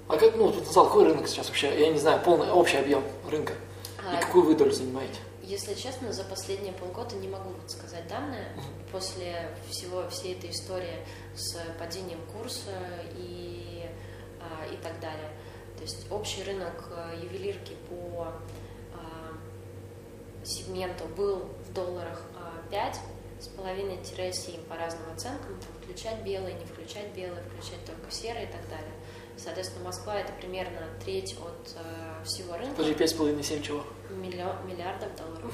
А как, ну, потенциал, какой рынок сейчас вообще? Я не знаю, полный, общий объем рынка. А, и какую вы долю занимаете? Если честно, за последние полгода не могу сказать данные. Uh-huh. После всего, всей этой истории с падением курса и, а, и так далее. То есть общий рынок э, ювелирки по а, сегменту был в долларах а, 5, с половиной-7 по разным оценкам, там, включать белые, не включать белые, включать только серые и так далее. Соответственно, Москва это примерно треть от э, всего рынка. Подожди, пять с половиной, семь чего? Миллион, миллиардов долларов угу.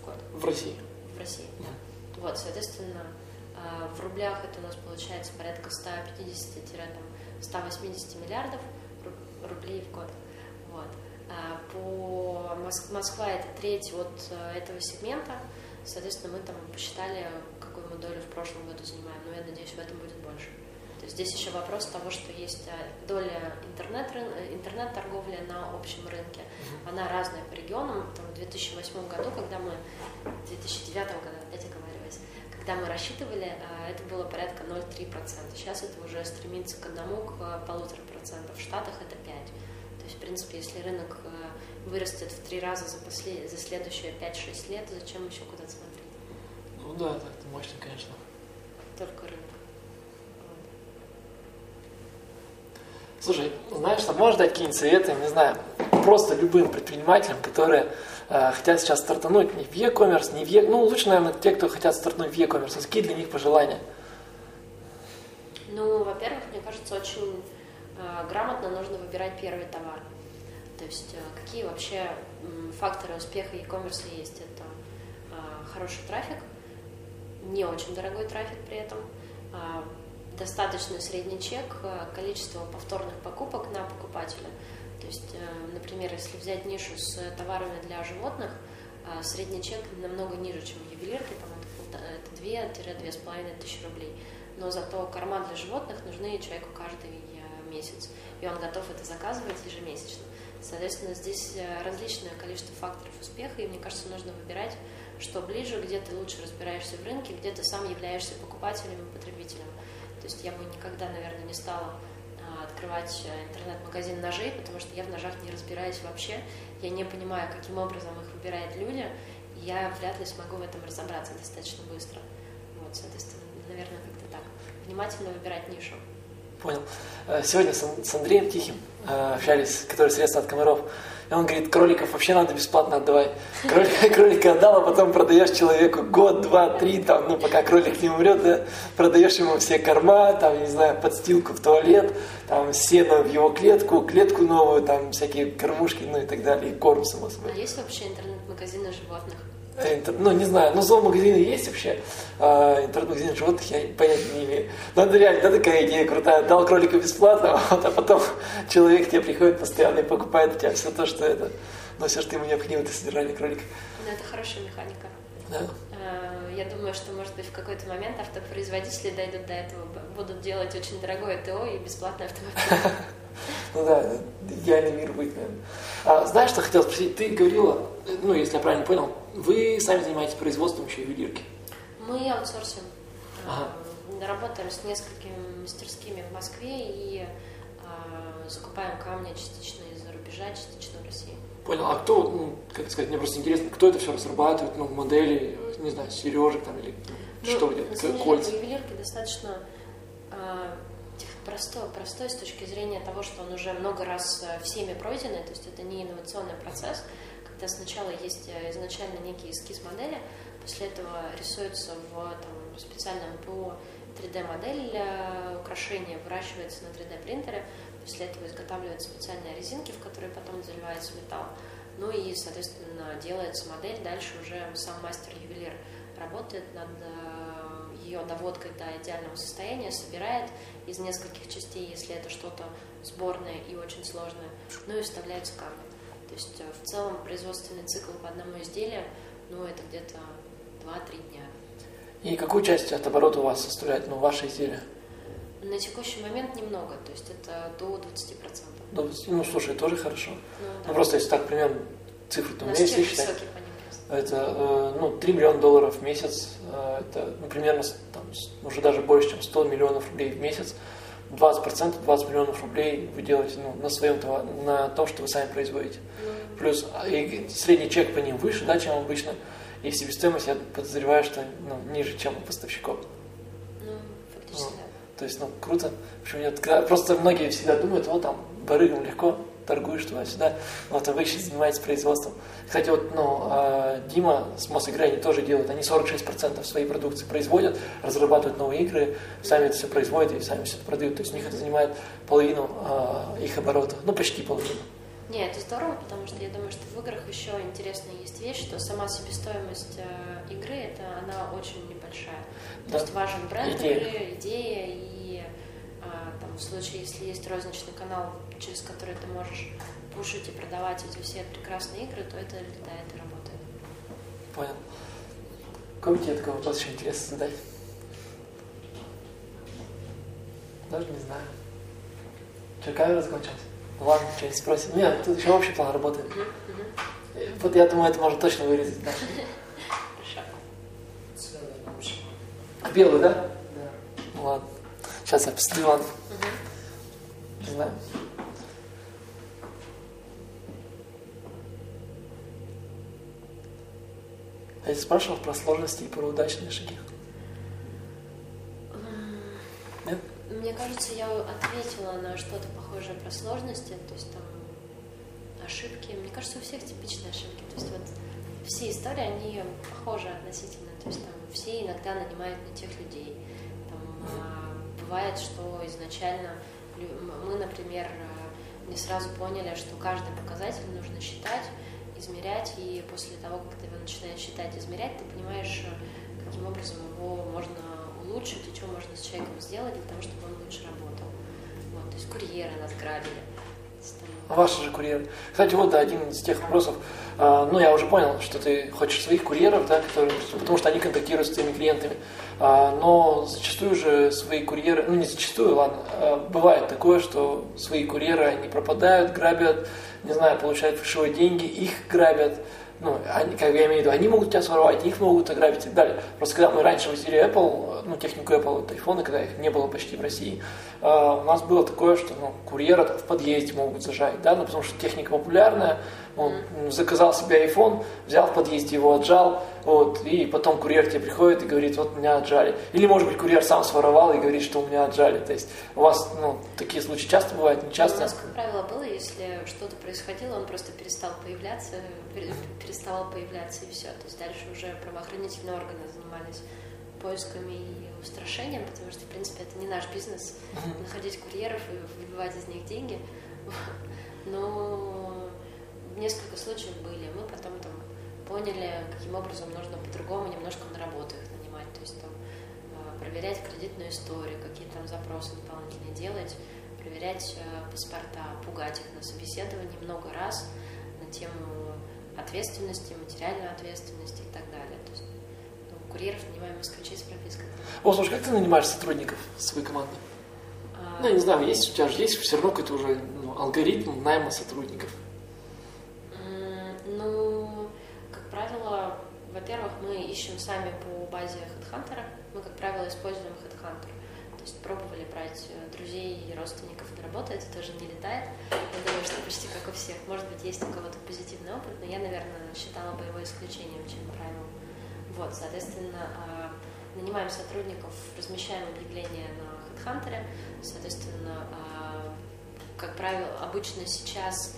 в год. В России? В России, угу. да. Вот, соответственно, э, в рублях это у нас получается порядка 150-180 миллиардов рублей в год. Вот. А по Моск... Москва это треть от э, этого сегмента. Соответственно, мы там посчитали, какую мы долю в прошлом году занимаем, но я надеюсь, в этом будет больше. То есть здесь еще вопрос того, что есть э, доля интернет, э, интернет-торговли на общем рынке. Она разная по регионам. Там, в 2008 году, когда мы, в 2009 году, опять оговариваясь, когда мы рассчитывали, э, это было порядка 0,3%. Сейчас это уже стремится к одному, к полутора процентам. В Штатах это 5%. То есть, в принципе, если рынок вырастет в три раза за, послед... за следующие 5-6 лет, зачем еще куда-то смотреть? Ну да, это мощно, конечно. Только рынок. Слушай, знаешь, что можешь дать какие-нибудь советы, не знаю, просто любым предпринимателям, которые э, хотят сейчас стартануть не в e-commerce, не в e ну лучше, наверное, те, кто хотят стартануть в e-commerce. Какие для них пожелания? Ну, во-первых, мне кажется, очень э, грамотно нужно выбирать первый товар. То есть э, какие вообще э, факторы успеха e-commerce есть? Это э, хороший трафик, не очень дорогой трафик при этом, э, достаточно средний чек, э, количество повторных покупок на покупателя. То есть, э, например, если взять нишу с товарами для животных, э, средний чек намного ниже, чем в ювелирке, там это 2-2,5 тысячи рублей но зато корма для животных нужны человеку каждый месяц, и он готов это заказывать ежемесячно. Соответственно, здесь различное количество факторов успеха, и мне кажется, нужно выбирать, что ближе, где ты лучше разбираешься в рынке, где ты сам являешься покупателем и потребителем. То есть я бы никогда, наверное, не стала а, открывать э, интернет-магазин ножей, потому что я в ножах не разбираюсь вообще. Я не понимаю, каким образом их выбирают люди, и я вряд ли смогу в этом разобраться достаточно быстро. Вот, соответственно, наверное, внимательно выбирать нишу. Понял. Э, сегодня с Андреем Тихим э, общались, который средства от комаров. И он говорит, кроликов вообще надо бесплатно отдавать. Кролика, (laughs) кролика отдал, а потом продаешь человеку год, два, три, там, ну, пока кролик не умрет, да, продаешь ему все корма, там, не знаю, подстилку в туалет, там, сено в его клетку, клетку новую, там, всякие кормушки, ну и так далее, и корм, само собой. А есть вообще интернет-магазины животных? Ну, не знаю, ну, зоомагазины есть вообще, а, интернет-магазин животных я понятия не имею. Но это реально, да, такая идея крутая. Дал кролика бесплатно, (laughs) вот, а потом человек тебе приходит постоянно и покупает у тебя все то, что это, ну, все, что ему необходимо для содержания кролика. Ну, это хорошая механика. Да. Я думаю, что, может быть, в какой-то момент автопроизводители дойдут до этого, будут делать очень дорогое ТО и бесплатный автомобиль. (laughs) Ну да, идеальный мир будет, наверное. А, знаешь, что хотел спросить? Ты говорила, ну, если я правильно понял, вы сами занимаетесь производством еще ювелирки? Мы аутсорсим. Ага. Работаем с несколькими мастерскими в Москве и а, закупаем камни частично из-за рубежа, частично в России. Понял. А кто, ну, как сказать, мне просто интересно, кто это все разрабатывает, ну, модели, не знаю, сережек там или ну, что вы делаете, кольца? ювелирки достаточно а, простой, простой с точки зрения того, что он уже много раз э, всеми пройденный, то есть это не инновационный процесс, когда сначала есть э, изначально некий эскиз модели, после этого рисуется в там, специальном ПО 3D-модель для украшения, выращивается на 3D-принтере, после этого изготавливаются специальные резинки, в которые потом заливается металл, ну и, соответственно, делается модель, дальше уже сам мастер-ювелир работает над э, ее доводкой до идеального состояния, собирает из нескольких частей, если это что-то сборное и очень сложное, ну и вставляются камни. То есть э, в целом производственный цикл по одному изделию, ну это где-то 2-3 дня. И какую часть от оборота у вас составляет ну, ваше изделие? На текущий момент немного, то есть это до 20%. До 20, ну, слушай, тоже хорошо. Ну, да. ну просто если так примерно цифры, то у меня есть считать. Это э, ну, 3 миллиона долларов в месяц, э, это ну, примерно там, уже даже больше, чем 100 миллионов рублей в месяц. 20%, 20 миллионов рублей вы делаете ну, на своем товаре, на том, что вы сами производите. Mm. Плюс а, и средний чек по ним выше, да, чем обычно. И себестоимость, я подозреваю, что ну, ниже, чем у поставщиков. Ну, фактически, ну, да. То есть, ну, круто. Почему нет? Когда, просто многие всегда думают, вот там, барыгам легко, торгуешь туда-сюда. Вот, а вы сейчас занимаетесь производством. Кстати, вот, ну, а, Дима с Мосигры, они тоже делают, они 46% своей продукции производят, разрабатывают новые игры, сами это все производят и сами все это продают. То есть у них это занимает половину а, их оборота, ну, почти половину. Не, это здорово, потому что я думаю, что в играх еще интересная есть вещь, что сама себестоимость э, игры, это она очень небольшая. Да. То есть важен бренд идея. игры, идея и э, там, в случае, если есть розничный канал, через который ты можешь пушить и продавать эти все прекрасные игры, то это летает и работает. Понял. Какой тебе такой вопрос еще интересно задать? Даже не знаю. Что, камера закончилась? Ладно, что-нибудь спросим. Нет, тут еще общий план работает. Вот я думаю, это можно точно вырезать. Да? А белый, да? Да. Ну, ладно. Сейчас я посмотрю, ладно. Не знаю. А я спрашивал про сложности и про удачные шаги. Нет? Мне кажется, я ответила на что-то похожее про сложности, то есть там ошибки. Мне кажется, у всех типичные ошибки. То есть вот все истории, они похожи относительно. То есть там все иногда нанимают не тех людей. Там, а, бывает, что изначально мы, например, э, не сразу поняли, что каждый показатель нужно считать, измерять, и после того, как ты его начинаешь считать, измерять, ты понимаешь, э, каким образом его можно улучшить и что можно с человеком сделать для того, чтобы он лучше работал. Есть курьеры нас грабили. А ваши же курьеры. Кстати, вот да, один из тех вопросов. А, ну, я уже понял, что ты хочешь своих курьеров, да, которые, потому что они контактируют с твоими клиентами. А, но зачастую же свои курьеры, ну не зачастую, ладно, а, бывает такое, что свои курьеры, они пропадают, грабят, не знаю, получают фальшивые деньги, их грабят ну, они, как я имею в виду, они могут тебя своровать, их могут ограбить и так далее. Просто когда мы раньше возили Apple, ну, технику Apple, вот айфоны, когда их не было почти в России, э, у нас было такое, что ну, курьера в подъезде могут зажать, да, ну, потому что техника популярная, он mm. заказал себе iPhone, взял в подъезде его, отжал, вот, и потом курьер тебе приходит и говорит, вот меня отжали. Или, может быть, курьер сам своровал и говорит, что у меня отжали. То есть у вас ну, такие случаи часто бывают, не часто? У нас, как правило, было, если что-то происходило, он просто перестал появляться, переставал появляться и все. То есть дальше уже правоохранительные органы занимались поисками и устрашением, потому что, в принципе, это не наш бизнес, находить курьеров и выбивать из них деньги. (laughs) Но несколько случаев были. Мы потом там поняли, каким образом нужно по-другому немножко на работу их нанимать. То есть там а, проверять кредитную историю, какие там запросы дополнительные делать, проверять а, паспорта, пугать их на собеседовании много раз на тему ответственности, материальной ответственности и так далее. То есть ну, курьеров нанимаем москвичей с пропиской. О, слушай, как ты нанимаешь сотрудников своей команды? А... Ну, я не знаю, есть у тебя же есть все равно какой-то уже ну, алгоритм найма сотрудников. Во-первых, мы ищем сами по базе HeadHunter. Мы, как правило, используем HeadHunter. То есть пробовали брать э, друзей и родственников на работу, это тоже не летает. Я думаю, что почти как у всех. Может быть, есть у кого-то позитивный опыт, но я, наверное, считала бы его исключением, чем правилом. Вот, соответственно, а, нанимаем сотрудников, размещаем объявления на HeadHunter. Соответственно, а, как правило, обычно сейчас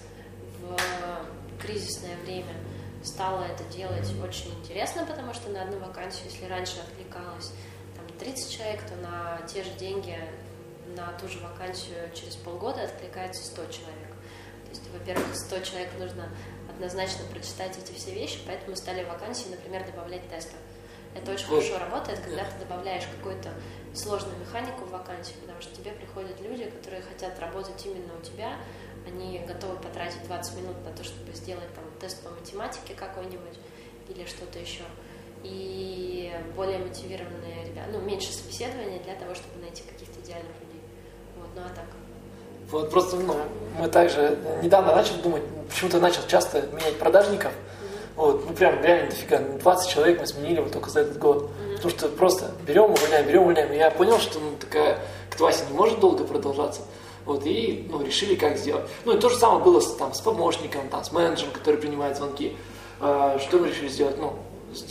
в кризисное время стала это делать очень интересно, потому что на одну вакансию, если раньше откликалось там, 30 человек, то на те же деньги на ту же вакансию через полгода откликается 100 человек. То есть, во-первых, 100 человек нужно однозначно прочитать эти все вещи, поэтому стали вакансии, например, добавлять тесты. Это очень хорошо работает, когда ты добавляешь какую-то сложную механику в вакансию, потому что тебе приходят люди, которые хотят работать именно у тебя, они готовы потратить 20 минут на то, чтобы сделать там тест по математике какой-нибудь или что-то еще. И более мотивированные ребята, ну, меньше собеседования для того, чтобы найти каких-то идеальных людей. Вот, ну а так. Вот просто, ну, мы также недавно начали думать, почему-то начал часто менять продажников. Вот, ну прям реально дофига, 20 человек мы сменили вот только за этот год. Потому что просто берем, увольняем, берем, увольняем. И я понял, что ну, такая катавасия не может долго продолжаться. Вот, и ну, решили, как сделать. Ну, и то же самое было с, там, с помощником, там, с менеджером, который принимает звонки. Э, что мы решили сделать? Ну,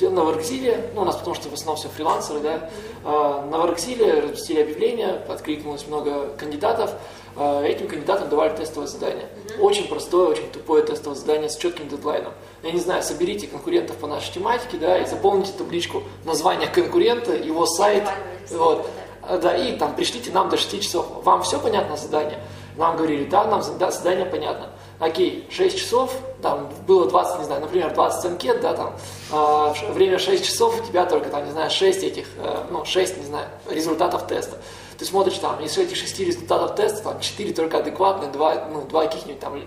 на Воркзиле, ну, у нас потому что в основном все фрилансеры, да, э, на Воркзиле разместили объявление, откликнулось много кандидатов, э, этим кандидатам давали тестовое задание. Очень простое, очень тупое тестовое задание с четким дедлайном. Я не знаю, соберите конкурентов по нашей тематике, да, и заполните табличку название конкурента, его сайт, вот, Э, да, и там пришлите нам до 6 часов. Вам все понятно задание? Нам говорили, да, нам да, задание понятно. Окей, 6 часов, там было 20, не знаю, например, 20 анкет, да, там, э, время 6 часов, у тебя только, там, не знаю, 6 этих, э, ну, 6, не знаю, результатов теста. Ты смотришь, там, из этих 6 результатов теста, там, 4 только адекватные, 2, ну, 2 каких-нибудь, там,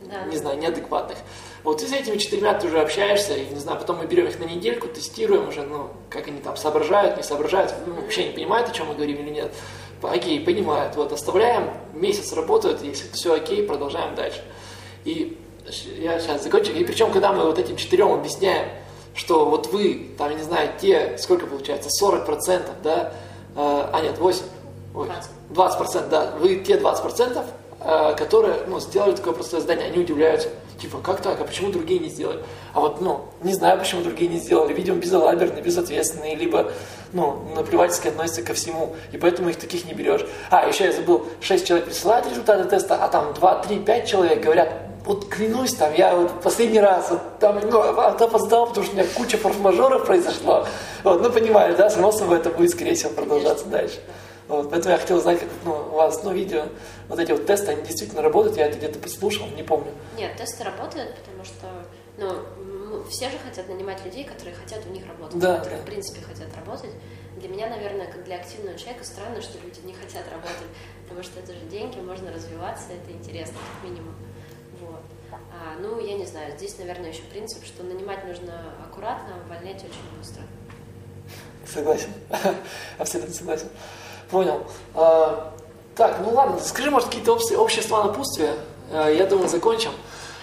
да. не знаю, неадекватных. Вот и с этими четырьмя ты уже общаешься, и, не знаю, потом мы берем их на недельку, тестируем уже, ну, как они там соображают, не соображают, ну, вообще не понимают, о чем мы говорим или нет. Окей, понимают, вот, оставляем, месяц работают, если все окей, продолжаем дальше. И я сейчас закончу, и причем, когда мы вот этим четырем объясняем, что вот вы, там, не знаю, те, сколько получается, 40%, да, э, а нет, 8, ой, 20%, да, вы те 20%, э, которые, ну, сделали такое простое задание, они удивляются, Типа, как так? А почему другие не сделали? А вот, ну, не знаю, почему другие не сделали. Видимо, безалаберные, безответственные, либо, ну, наплевательски относятся ко всему. И поэтому их таких не берешь. А, еще я забыл, 6 человек присылают результаты теста, а там 2, 3, 5 человек говорят, вот клянусь, там, я вот последний раз вот, там, ну, опоздал, потому что у меня куча форс-мажоров произошло. Вот, ну, понимаешь, да, само собой это будет, скорее всего, продолжаться Конечно. дальше. Вот, поэтому я хотел знать, как ну, у вас, ну, видео, вот эти вот тесты, они действительно работают, я это где-то послушал, не помню. Нет, тесты работают, потому что, ну, все же хотят нанимать людей, которые хотят у них работать, да, которые, да. в принципе, хотят работать. Для меня, наверное, как для активного человека, странно, что люди не хотят работать, потому что это же деньги, можно развиваться, это интересно, как минимум. А, ну, я не знаю, здесь, наверное, еще принцип, что нанимать нужно аккуратно, а увольнять очень быстро. Согласен, (laughs) абсолютно согласен. Понял. А, так, ну ладно, скажи, может, какие-то общие, общие слова напутствия? А, я думаю, закончим.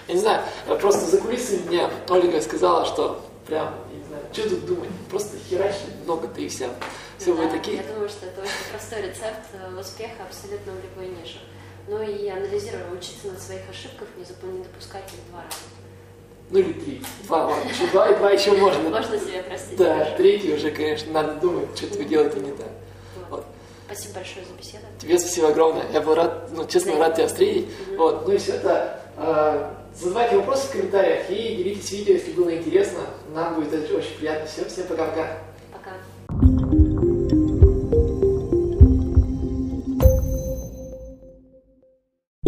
Я не знаю, просто за кулисами мне Ольга сказала, что прям, я не знаю, что тут думать, просто херачить много-то и все. Все да, вы такие. Я думаю, что это очень простой рецепт э, успеха абсолютно в любой нише. Ну и анализируя, учиться на своих ошибках, не, не допускать их два раза. Ну или три. Два, ладно, еще два, и два еще можно. Можно себе простить. Да, третий уже, конечно, надо думать, что вы делаете не так. Вот. Спасибо большое за беседу. Тебе спасибо огромное. Я был рад, ну, честно, да. рад тебя встретить. Mm-hmm. Вот, ну и все это. Э, задавайте вопросы в комментариях и делитесь видео, если было интересно. Нам будет очень приятно. Всем, всем пока-пока.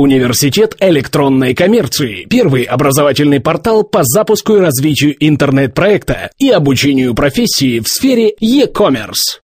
Университет электронной коммерции. Первый образовательный портал по запуску и развитию интернет-проекта и обучению профессии в сфере e-commerce.